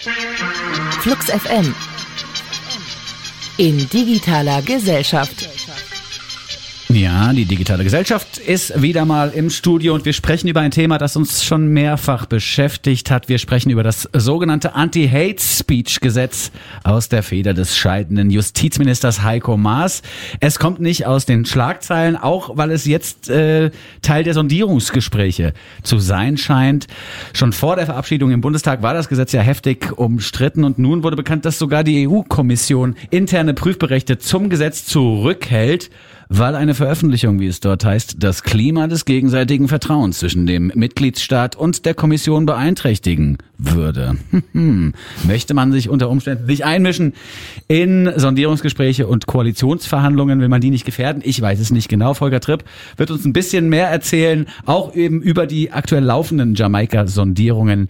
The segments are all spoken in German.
Flux FM in digitaler Gesellschaft. Ja, die digitale Gesellschaft ist wieder mal im Studio und wir sprechen über ein Thema, das uns schon mehrfach beschäftigt hat. Wir sprechen über das sogenannte Anti-Hate-Speech-Gesetz aus der Feder des scheidenden Justizministers Heiko Maas. Es kommt nicht aus den Schlagzeilen, auch weil es jetzt äh, Teil der Sondierungsgespräche zu sein scheint. Schon vor der Verabschiedung im Bundestag war das Gesetz ja heftig umstritten und nun wurde bekannt, dass sogar die EU-Kommission interne Prüfberichte zum Gesetz zurückhält weil eine Veröffentlichung, wie es dort heißt, das Klima des gegenseitigen Vertrauens zwischen dem Mitgliedsstaat und der Kommission beeinträchtigen würde. Möchte man sich unter Umständen nicht einmischen in Sondierungsgespräche und Koalitionsverhandlungen, will man die nicht gefährden? Ich weiß es nicht genau. Volker Tripp wird uns ein bisschen mehr erzählen, auch eben über die aktuell laufenden Jamaika-Sondierungen,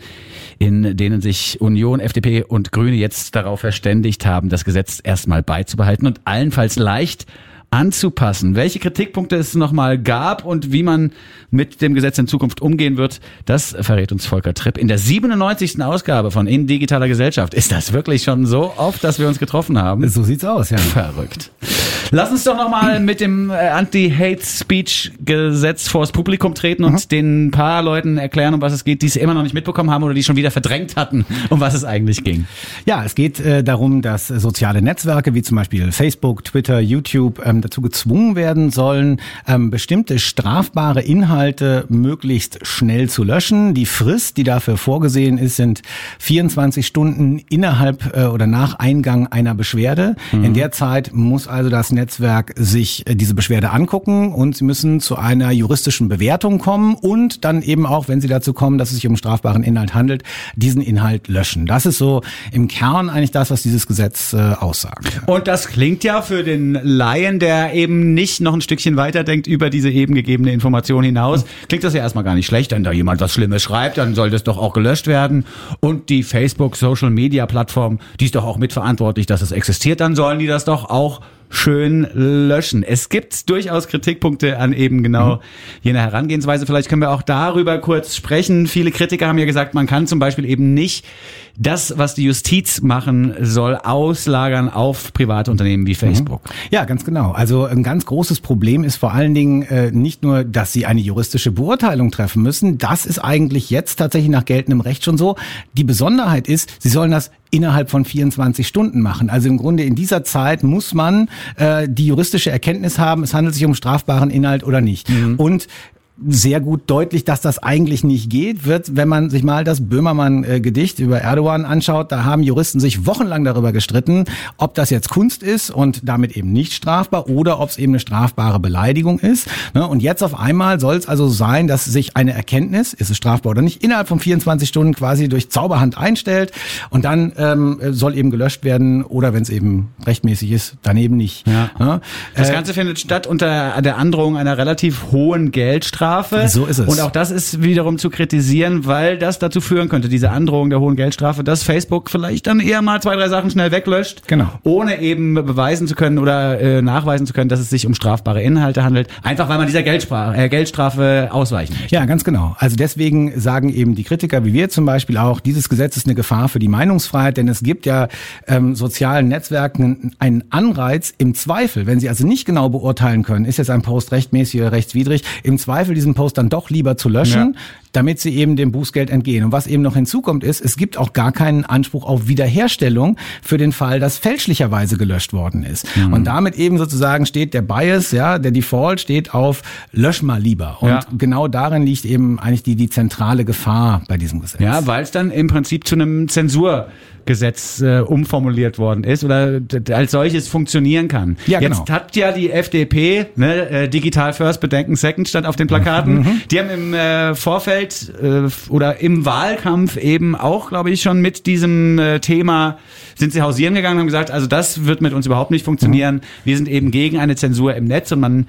in denen sich Union, FDP und Grüne jetzt darauf verständigt haben, das Gesetz erstmal beizubehalten und allenfalls leicht anzupassen. Welche Kritikpunkte es nochmal gab und wie man mit dem Gesetz in Zukunft umgehen wird, das verrät uns Volker Tripp in der 97. Ausgabe von In Digitaler Gesellschaft. Ist das wirklich schon so oft, dass wir uns getroffen haben? So sieht's aus, ja. Verrückt. Lass uns doch nochmal mit dem äh, Anti-Hate-Speech-Gesetz vors Publikum treten und mhm. den paar Leuten erklären, um was es geht, die es immer noch nicht mitbekommen haben oder die schon wieder verdrängt hatten, um was es eigentlich ging. Ja, es geht äh, darum, dass soziale Netzwerke wie zum Beispiel Facebook, Twitter, YouTube ähm, dazu gezwungen werden sollen, ähm, bestimmte strafbare Inhalte möglichst schnell zu löschen. Die Frist, die dafür vorgesehen ist, sind 24 Stunden innerhalb äh, oder nach Eingang einer Beschwerde. Mhm. In der Zeit muss also das Netzwerk sich äh, diese Beschwerde angucken und sie müssen zu einer juristischen Bewertung kommen und dann eben auch, wenn sie dazu kommen, dass es sich um strafbaren Inhalt handelt, diesen Inhalt löschen. Das ist so im Kern eigentlich das, was dieses Gesetz äh, aussagt. Und das klingt ja für den Laien, der eben nicht noch ein Stückchen weiter denkt über diese eben gegebene Information hinaus, klingt das ja erstmal gar nicht schlecht, wenn da jemand was Schlimmes schreibt, dann soll das doch auch gelöscht werden. Und die Facebook Social Media Plattform, die ist doch auch mitverantwortlich, dass es existiert, dann sollen die das doch auch schön löschen. Es gibt durchaus Kritikpunkte an eben genau mhm. jener Herangehensweise. Vielleicht können wir auch darüber kurz sprechen. Viele Kritiker haben ja gesagt, man kann zum Beispiel eben nicht das, was die Justiz machen soll, auslagern auf private Unternehmen wie Facebook. Mhm. Ja, ganz genau. Also ein ganz großes Problem ist vor allen Dingen äh, nicht nur, dass sie eine juristische Beurteilung treffen müssen. Das ist eigentlich jetzt tatsächlich nach geltendem Recht schon so. Die Besonderheit ist, sie sollen das innerhalb von 24 Stunden machen. Also im Grunde in dieser Zeit muss man äh, die juristische Erkenntnis haben, es handelt sich um strafbaren Inhalt oder nicht. Mhm. Und sehr gut deutlich, dass das eigentlich nicht geht, wird, wenn man sich mal das Böhmermann-Gedicht über Erdogan anschaut. Da haben Juristen sich wochenlang darüber gestritten, ob das jetzt Kunst ist und damit eben nicht strafbar oder ob es eben eine strafbare Beleidigung ist. Ne, und jetzt auf einmal soll es also sein, dass sich eine Erkenntnis, ist es strafbar oder nicht, innerhalb von 24 Stunden quasi durch Zauberhand einstellt und dann ähm, soll eben gelöscht werden oder wenn es eben rechtmäßig ist, dann eben nicht. Ja. Ne? Das äh, Ganze findet statt unter der Androhung einer relativ hohen Geldstrafe. Geldstrafe. So ist es. Und auch das ist wiederum zu kritisieren, weil das dazu führen könnte, diese Androhung der hohen Geldstrafe, dass Facebook vielleicht dann eher mal zwei, drei Sachen schnell weglöscht, genau. ohne eben beweisen zu können oder äh, nachweisen zu können, dass es sich um strafbare Inhalte handelt, einfach weil man dieser Geldstrafe, äh, Geldstrafe ausweichen möchte. Ja, ganz genau. Also deswegen sagen eben die Kritiker, wie wir zum Beispiel auch, dieses Gesetz ist eine Gefahr für die Meinungsfreiheit, denn es gibt ja ähm, sozialen Netzwerken einen Anreiz im Zweifel, wenn sie also nicht genau beurteilen können, ist jetzt ein Post rechtmäßig oder rechtswidrig, im Zweifel diesen Post dann doch lieber zu löschen, ja. Damit sie eben dem Bußgeld entgehen. Und was eben noch hinzukommt ist, es gibt auch gar keinen Anspruch auf Wiederherstellung für den Fall, dass fälschlicherweise gelöscht worden ist. Mhm. Und damit eben sozusagen steht der Bias, ja, der Default steht auf lösch mal lieber. Und ja. genau darin liegt eben eigentlich die, die zentrale Gefahr bei diesem Gesetz. Ja, weil es dann im Prinzip zu einem Zensur Gesetz äh, umformuliert worden ist oder als solches funktionieren kann. Ja, genau. Jetzt hat ja die FDP ne, äh, Digital First Bedenken Second stand auf den Plakaten. Mhm. Die haben im äh, Vorfeld äh, oder im Wahlkampf eben auch, glaube ich, schon mit diesem äh, Thema sind sie hausieren gegangen und haben gesagt, also das wird mit uns überhaupt nicht funktionieren. Mhm. Wir sind eben gegen eine Zensur im Netz und man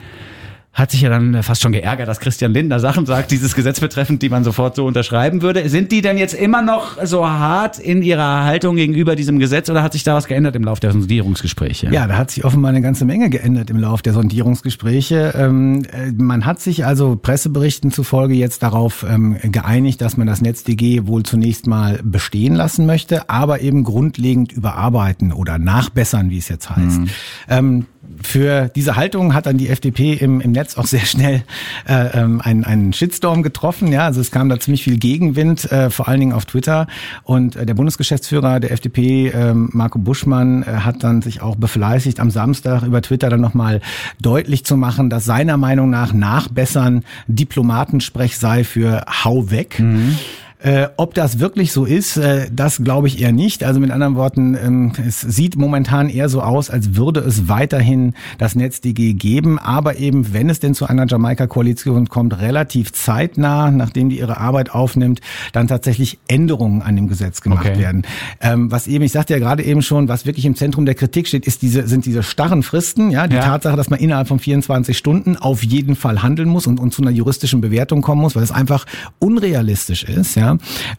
hat sich ja dann fast schon geärgert, dass Christian Lindner Sachen sagt, dieses Gesetz betreffend, die man sofort so unterschreiben würde. Sind die denn jetzt immer noch so hart in ihrer Haltung gegenüber diesem Gesetz oder hat sich da was geändert im Laufe der Sondierungsgespräche? Ja, da hat sich offenbar eine ganze Menge geändert im Laufe der Sondierungsgespräche. Ähm, äh, man hat sich also Presseberichten zufolge jetzt darauf ähm, geeinigt, dass man das NetzDG wohl zunächst mal bestehen lassen möchte, aber eben grundlegend überarbeiten oder nachbessern, wie es jetzt heißt. Mhm. Ähm, für diese Haltung hat dann die FDP im, im Netz auch sehr schnell äh, ähm, einen, einen Shitstorm getroffen. Ja, also es kam da ziemlich viel Gegenwind, äh, vor allen Dingen auf Twitter. Und äh, der Bundesgeschäftsführer der FDP, äh, Marco Buschmann, äh, hat dann sich auch befleißigt, am Samstag über Twitter dann nochmal deutlich zu machen, dass seiner Meinung nach Nachbessern Diplomatensprech sei für Hau weg. Mhm. Äh, ob das wirklich so ist, äh, das glaube ich eher nicht. Also mit anderen Worten, ähm, es sieht momentan eher so aus, als würde es weiterhin das NetzDG geben, aber eben, wenn es denn zu einer Jamaika-Koalition kommt, relativ zeitnah, nachdem die ihre Arbeit aufnimmt, dann tatsächlich Änderungen an dem Gesetz gemacht okay. werden. Ähm, was eben, ich sagte ja gerade eben schon, was wirklich im Zentrum der Kritik steht, ist diese, sind diese starren Fristen, ja, die ja. Tatsache, dass man innerhalb von 24 Stunden auf jeden Fall handeln muss und, und zu einer juristischen Bewertung kommen muss, weil es einfach unrealistisch ist, ja.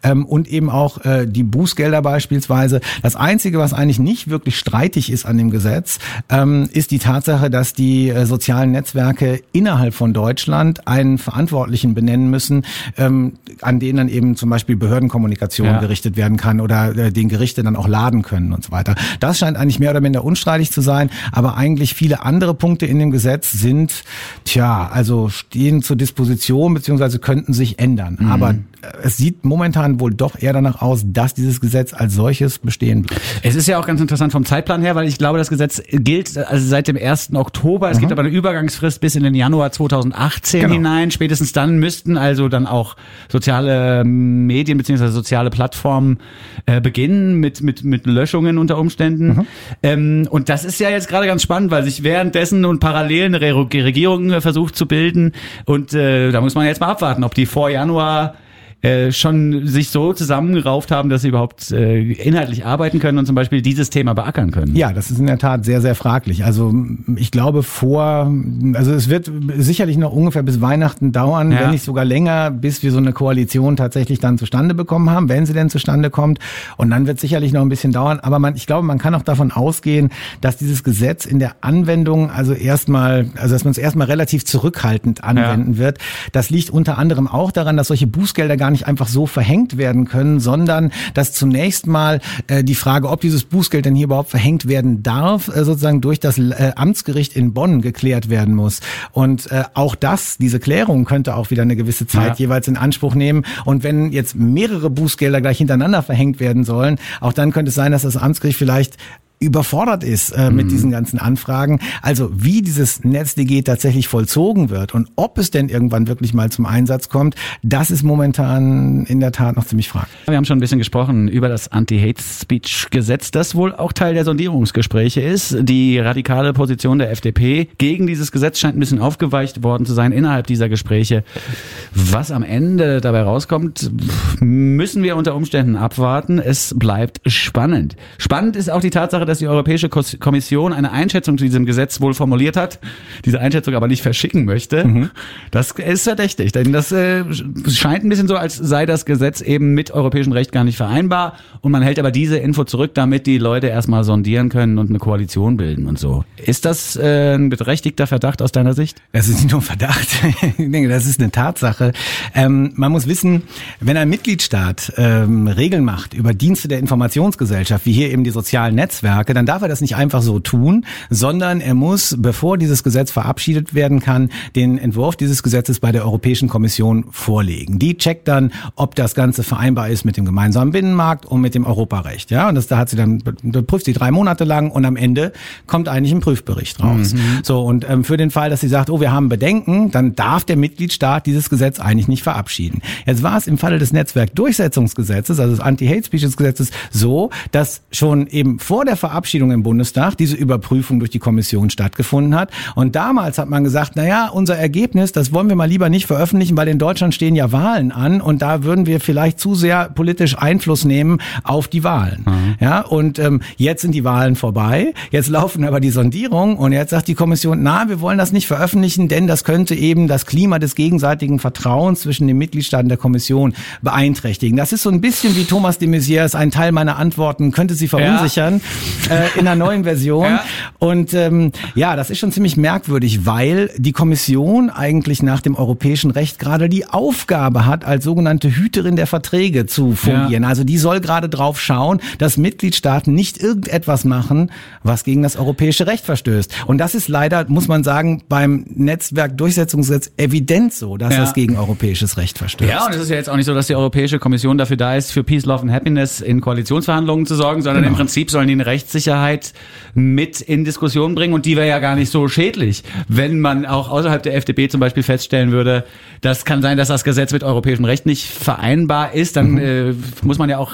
Ähm, und eben auch äh, die Bußgelder beispielsweise. Das Einzige, was eigentlich nicht wirklich streitig ist an dem Gesetz, ähm, ist die Tatsache, dass die äh, sozialen Netzwerke innerhalb von Deutschland einen Verantwortlichen benennen müssen, ähm, an denen dann eben zum Beispiel Behördenkommunikation ja. gerichtet werden kann oder äh, den Gerichte dann auch laden können und so weiter. Das scheint eigentlich mehr oder minder unstreitig zu sein, aber eigentlich viele andere Punkte in dem Gesetz sind, tja, also stehen zur Disposition beziehungsweise könnten sich ändern. Mhm. Aber es sieht momentan wohl doch eher danach aus, dass dieses Gesetz als solches bestehen bleibt. Es ist ja auch ganz interessant vom Zeitplan her, weil ich glaube, das Gesetz gilt also seit dem 1. Oktober. Es mhm. gibt aber eine Übergangsfrist bis in den Januar 2018 genau. hinein. Spätestens dann müssten also dann auch soziale Medien beziehungsweise soziale Plattformen äh, beginnen mit, mit, mit Löschungen unter Umständen. Mhm. Ähm, und das ist ja jetzt gerade ganz spannend, weil sich währenddessen und parallel eine Regierung äh, versucht zu bilden. Und äh, da muss man jetzt mal abwarten, ob die vor Januar äh, schon sich so zusammengerauft haben, dass sie überhaupt äh, inhaltlich arbeiten können und zum Beispiel dieses Thema beackern können. Ja, das ist in der Tat sehr, sehr fraglich. Also ich glaube vor, also es wird sicherlich noch ungefähr bis Weihnachten dauern, ja. wenn nicht sogar länger, bis wir so eine Koalition tatsächlich dann zustande bekommen haben, wenn sie denn zustande kommt. Und dann wird sicherlich noch ein bisschen dauern. Aber man, ich glaube, man kann auch davon ausgehen, dass dieses Gesetz in der Anwendung also erstmal, also dass man es erstmal relativ zurückhaltend anwenden ja. wird. Das liegt unter anderem auch daran, dass solche Bußgelder gar nicht einfach so verhängt werden können, sondern dass zunächst mal äh, die Frage, ob dieses Bußgeld denn hier überhaupt verhängt werden darf, äh, sozusagen durch das äh, Amtsgericht in Bonn geklärt werden muss. Und äh, auch das, diese Klärung könnte auch wieder eine gewisse Zeit ja. jeweils in Anspruch nehmen. Und wenn jetzt mehrere Bußgelder gleich hintereinander verhängt werden sollen, auch dann könnte es sein, dass das Amtsgericht vielleicht überfordert ist äh, mit mhm. diesen ganzen Anfragen. Also wie dieses NetzDG tatsächlich vollzogen wird und ob es denn irgendwann wirklich mal zum Einsatz kommt, das ist momentan in der Tat noch ziemlich fraglich. Wir haben schon ein bisschen gesprochen über das Anti-Hate-Speech-Gesetz, das wohl auch Teil der Sondierungsgespräche ist. Die radikale Position der FDP gegen dieses Gesetz scheint ein bisschen aufgeweicht worden zu sein innerhalb dieser Gespräche. Was am Ende dabei rauskommt, müssen wir unter Umständen abwarten. Es bleibt spannend. Spannend ist auch die Tatsache, dass die Europäische Kommission eine Einschätzung zu diesem Gesetz wohl formuliert hat, diese Einschätzung aber nicht verschicken möchte. Mhm. Das ist verdächtig, denn das äh, scheint ein bisschen so, als sei das Gesetz eben mit europäischem Recht gar nicht vereinbar und man hält aber diese Info zurück, damit die Leute erstmal sondieren können und eine Koalition bilden und so. Ist das äh, ein berechtigter Verdacht aus deiner Sicht? Das ist nicht nur ein Verdacht, ich denke, das ist eine Tatsache. Ähm, man muss wissen, wenn ein Mitgliedstaat ähm, Regeln macht über Dienste der Informationsgesellschaft, wie hier eben die sozialen Netzwerke, Marke, dann darf er das nicht einfach so tun, sondern er muss, bevor dieses Gesetz verabschiedet werden kann, den Entwurf dieses Gesetzes bei der Europäischen Kommission vorlegen. Die checkt dann, ob das Ganze vereinbar ist mit dem gemeinsamen Binnenmarkt und mit dem Europarecht. Ja, und das da hat sie dann prüft sie drei Monate lang und am Ende kommt eigentlich ein Prüfbericht raus. Mhm. So und ähm, für den Fall, dass sie sagt, oh, wir haben Bedenken, dann darf der Mitgliedstaat dieses Gesetz eigentlich nicht verabschieden. Jetzt war es im Falle des Netzwerkdurchsetzungsgesetzes, also des Anti-Hate-Speeches-Gesetzes, so, dass schon eben vor der Verabschiedung Verabschiedung im Bundestag diese Überprüfung durch die Kommission stattgefunden hat. Und damals hat man gesagt, na ja, unser Ergebnis, das wollen wir mal lieber nicht veröffentlichen, weil in Deutschland stehen ja Wahlen an und da würden wir vielleicht zu sehr politisch Einfluss nehmen auf die Wahlen. Mhm. Ja, und ähm, jetzt sind die Wahlen vorbei. Jetzt laufen aber die Sondierungen und jetzt sagt die Kommission, na, wir wollen das nicht veröffentlichen, denn das könnte eben das Klima des gegenseitigen Vertrauens zwischen den Mitgliedstaaten der Kommission beeinträchtigen. Das ist so ein bisschen wie Thomas de Maizière, ein Teil meiner Antworten könnte sie verunsichern ja. Äh, in einer neuen Version. Ja. Und ähm, ja, das ist schon ziemlich merkwürdig, weil die Kommission eigentlich nach dem europäischen Recht gerade die Aufgabe hat, als sogenannte Hüterin der Verträge zu fungieren. Ja. Also die soll gerade drauf schauen, dass Mitgliedstaaten nicht irgendetwas machen, was gegen das europäische Recht verstößt. Und das ist leider, muss man sagen, beim Netzwerkdurchsetzungsgesetz evident so, dass ja. das gegen europäisches Recht verstößt. Ja, und es ist ja jetzt auch nicht so, dass die Europäische Kommission dafür da ist, für Peace, Love and Happiness in Koalitionsverhandlungen zu sorgen, sondern genau. im Prinzip sollen die eine Rechtssicherheit mit in Diskussion bringen und die wäre ja gar nicht so schädlich, wenn man auch außerhalb der FDP zum Beispiel feststellen würde, das kann sein, dass das Gesetz mit europäischem Recht nicht vereinbar ist, dann mhm. äh, muss man ja auch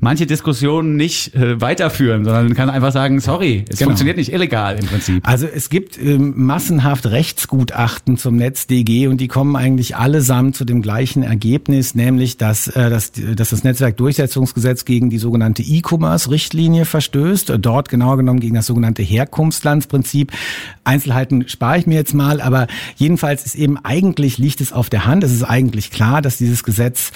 manche Diskussionen nicht äh, weiterführen, sondern kann einfach sagen, sorry, es genau. funktioniert nicht illegal im Prinzip. Also es gibt ähm, massenhaft Rechtsgutachten zum NetzDG und die kommen eigentlich allesamt zu dem gleichen Ergebnis, nämlich dass, äh, dass, dass das Netzwerkdurchsetzungsgesetz gegen die sogenannte E-Commerce-Richtlinie verstößt, dort genauer genommen gegen das sogenannte Herkunftslandsprinzip. Einzelheiten spare ich mir jetzt mal, aber jedenfalls ist eben eigentlich liegt es auf der Hand, es ist eigentlich klar, dass dieses Gesetz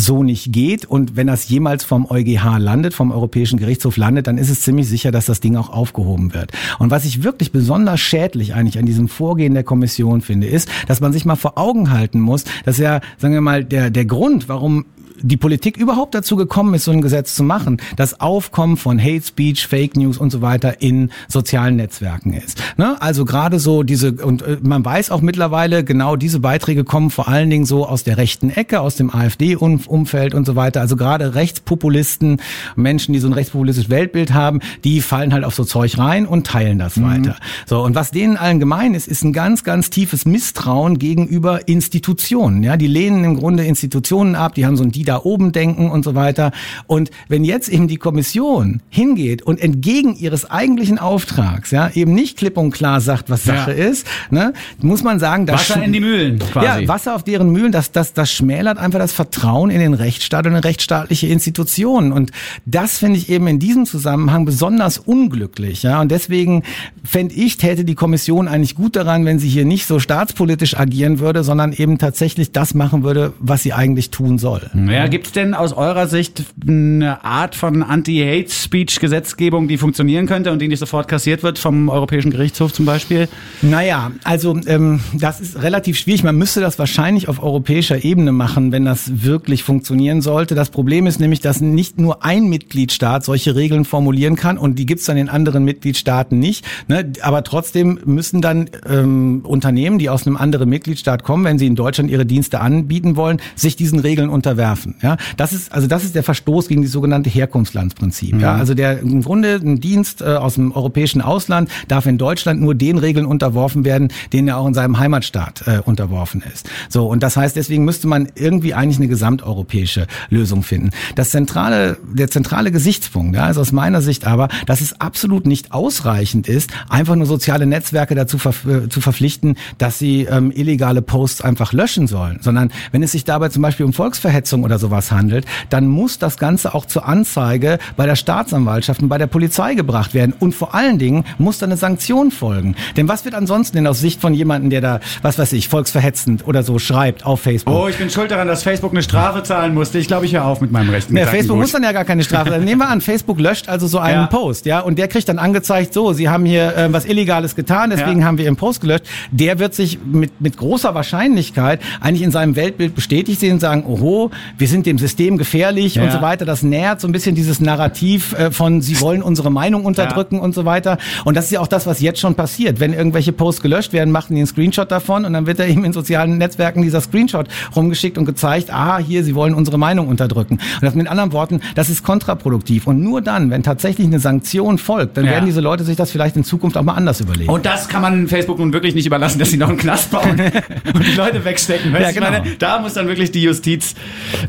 so nicht geht. Und wenn das jemals vom EuGH landet, vom Europäischen Gerichtshof landet, dann ist es ziemlich sicher, dass das Ding auch aufgehoben wird. Und was ich wirklich besonders schädlich eigentlich an diesem Vorgehen der Kommission finde, ist, dass man sich mal vor Augen halten muss, dass ja, sagen wir mal, der, der Grund, warum die Politik überhaupt dazu gekommen ist, so ein Gesetz zu machen, das Aufkommen von Hate Speech, Fake News und so weiter in sozialen Netzwerken ist. Ne? Also gerade so diese, und äh, man weiß auch mittlerweile, genau diese Beiträge kommen vor allen Dingen so aus der rechten Ecke, aus dem AfD-Umfeld und so weiter. Also gerade Rechtspopulisten, Menschen, die so ein rechtspopulistisches Weltbild haben, die fallen halt auf so Zeug rein und teilen das mhm. weiter. So, und was denen allen gemein ist, ist ein ganz, ganz tiefes Misstrauen gegenüber Institutionen. Ja, die lehnen im Grunde Institutionen ab, die haben so ein die da oben denken und so weiter. Und wenn jetzt eben die Kommission hingeht und entgegen ihres eigentlichen Auftrags, ja, eben nicht klipp und klar sagt, was Sache ja. ist, ne, muss man sagen, dass Wasser in die Mühlen, quasi. Ja, Wasser auf deren Mühlen, das, das, das schmälert einfach das Vertrauen in den Rechtsstaat und in rechtsstaatliche Institutionen. Und das finde ich eben in diesem Zusammenhang besonders unglücklich, ja. Und deswegen fände ich, täte die Kommission eigentlich gut daran, wenn sie hier nicht so staatspolitisch agieren würde, sondern eben tatsächlich das machen würde, was sie eigentlich tun soll. Ja, ja, gibt es denn aus eurer Sicht eine Art von Anti-Hate-Speech-Gesetzgebung, die funktionieren könnte und die nicht sofort kassiert wird vom Europäischen Gerichtshof zum Beispiel? Naja, also ähm, das ist relativ schwierig. Man müsste das wahrscheinlich auf europäischer Ebene machen, wenn das wirklich funktionieren sollte. Das Problem ist nämlich, dass nicht nur ein Mitgliedstaat solche Regeln formulieren kann und die gibt es dann in anderen Mitgliedstaaten nicht. Ne? Aber trotzdem müssen dann ähm, Unternehmen, die aus einem anderen Mitgliedstaat kommen, wenn sie in Deutschland ihre Dienste anbieten wollen, sich diesen Regeln unterwerfen dürfen. Ja, das ist also das ist der Verstoß gegen die sogenannte Herkunftslandsprinzip. Mhm. Ja, also der im Grunde ein Dienst äh, aus dem europäischen Ausland darf in Deutschland nur den Regeln unterworfen werden, denen er auch in seinem Heimatstaat äh, unterworfen ist. So und das heißt, deswegen müsste man irgendwie eigentlich eine gesamteuropäische Lösung finden. Das zentrale, der zentrale Gesichtspunkt, ja, ist aus meiner Sicht aber, dass es absolut nicht ausreichend ist, einfach nur soziale Netzwerke dazu ver äh, zu verpflichten, dass sie ähm, illegale Posts einfach löschen sollen, sondern wenn es sich dabei zum Beispiel um Volksverhetzung oder sowas handelt, dann muss das Ganze auch zur Anzeige bei der Staatsanwaltschaft und bei der Polizei gebracht werden. Und vor allen Dingen muss da eine Sanktion folgen. Denn was wird ansonsten denn aus Sicht von jemandem, der da, was weiß ich, volksverhetzend oder so schreibt auf Facebook? Oh, ich bin schuld daran, dass Facebook eine Strafe zahlen musste. Ich glaube, ich höre auf mit meinem rechten ja, Facebook muss dann ja gar keine Strafe. Dann nehmen wir an, Facebook löscht also so einen ja. Post, ja, und der kriegt dann angezeigt, so, Sie haben hier äh, was Illegales getan, deswegen ja. haben wir Ihren Post gelöscht. Der wird sich mit, mit großer Wahrscheinlichkeit eigentlich in seinem Weltbild bestätigt sehen und sagen, oho, wir sind dem System gefährlich ja. und so weiter. Das nährt so ein bisschen dieses Narrativ äh, von, sie wollen unsere Meinung unterdrücken ja. und so weiter. Und das ist ja auch das, was jetzt schon passiert. Wenn irgendwelche Posts gelöscht werden, machen die einen Screenshot davon und dann wird da eben in sozialen Netzwerken dieser Screenshot rumgeschickt und gezeigt, ah, hier, sie wollen unsere Meinung unterdrücken. Und das mit anderen Worten, das ist kontraproduktiv. Und nur dann, wenn tatsächlich eine Sanktion folgt, dann ja. werden diese Leute sich das vielleicht in Zukunft auch mal anders überlegen. Und das kann man Facebook nun wirklich nicht überlassen, dass sie noch einen Knast bauen und die Leute wegstecken. Weißt ja, genau. Meine, da muss dann wirklich die Justiz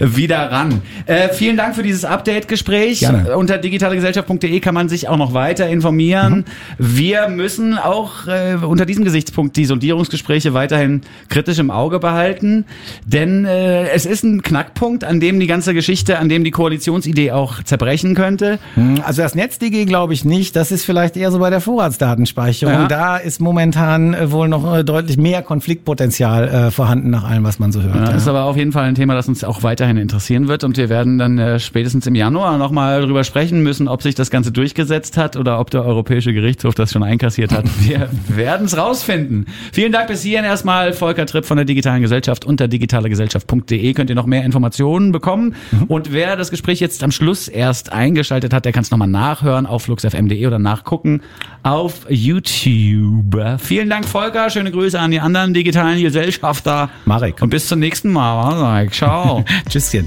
wieder ran. Äh, vielen Dank für dieses Update-Gespräch. Gerne. Unter digitalegesellschaft.de kann man sich auch noch weiter informieren. Mhm. Wir müssen auch äh, unter diesem Gesichtspunkt die Sondierungsgespräche weiterhin kritisch im Auge behalten, denn äh, es ist ein Knackpunkt, an dem die ganze Geschichte, an dem die Koalitionsidee auch zerbrechen könnte. Also das NetzDG glaube ich nicht. Das ist vielleicht eher so bei der Vorratsdatenspeicherung. Ja. Da ist momentan äh, wohl noch äh, deutlich mehr Konfliktpotenzial äh, vorhanden nach allem, was man so hört. Ja, Ja. ist aber auf jeden Fall ein Thema, das uns auch weiterhin interessieren wird und wir werden dann äh, spätestens im Januar nochmal drüber sprechen müssen, ob sich das Ganze durchgesetzt hat oder ob der Europäische Gerichtshof das schon einkassiert hat. Wir werden es rausfinden. Vielen Dank bis hierhin erstmal Volker Tripp von der Digitalen Gesellschaft unter digitalegesellschaft.de könnt ihr noch mehr Informationen bekommen und wer das Gespräch jetzt am Schluss erst eingeschaltet hat, der kann es nochmal nachhören auf fluxfm.de oder nachgucken auf YouTube. Vielen Dank Volker, schöne Grüße an die anderen digitalen Gesellschafter. Marek. Und bis zum nächsten Mal. Ciao. Tschüsschen.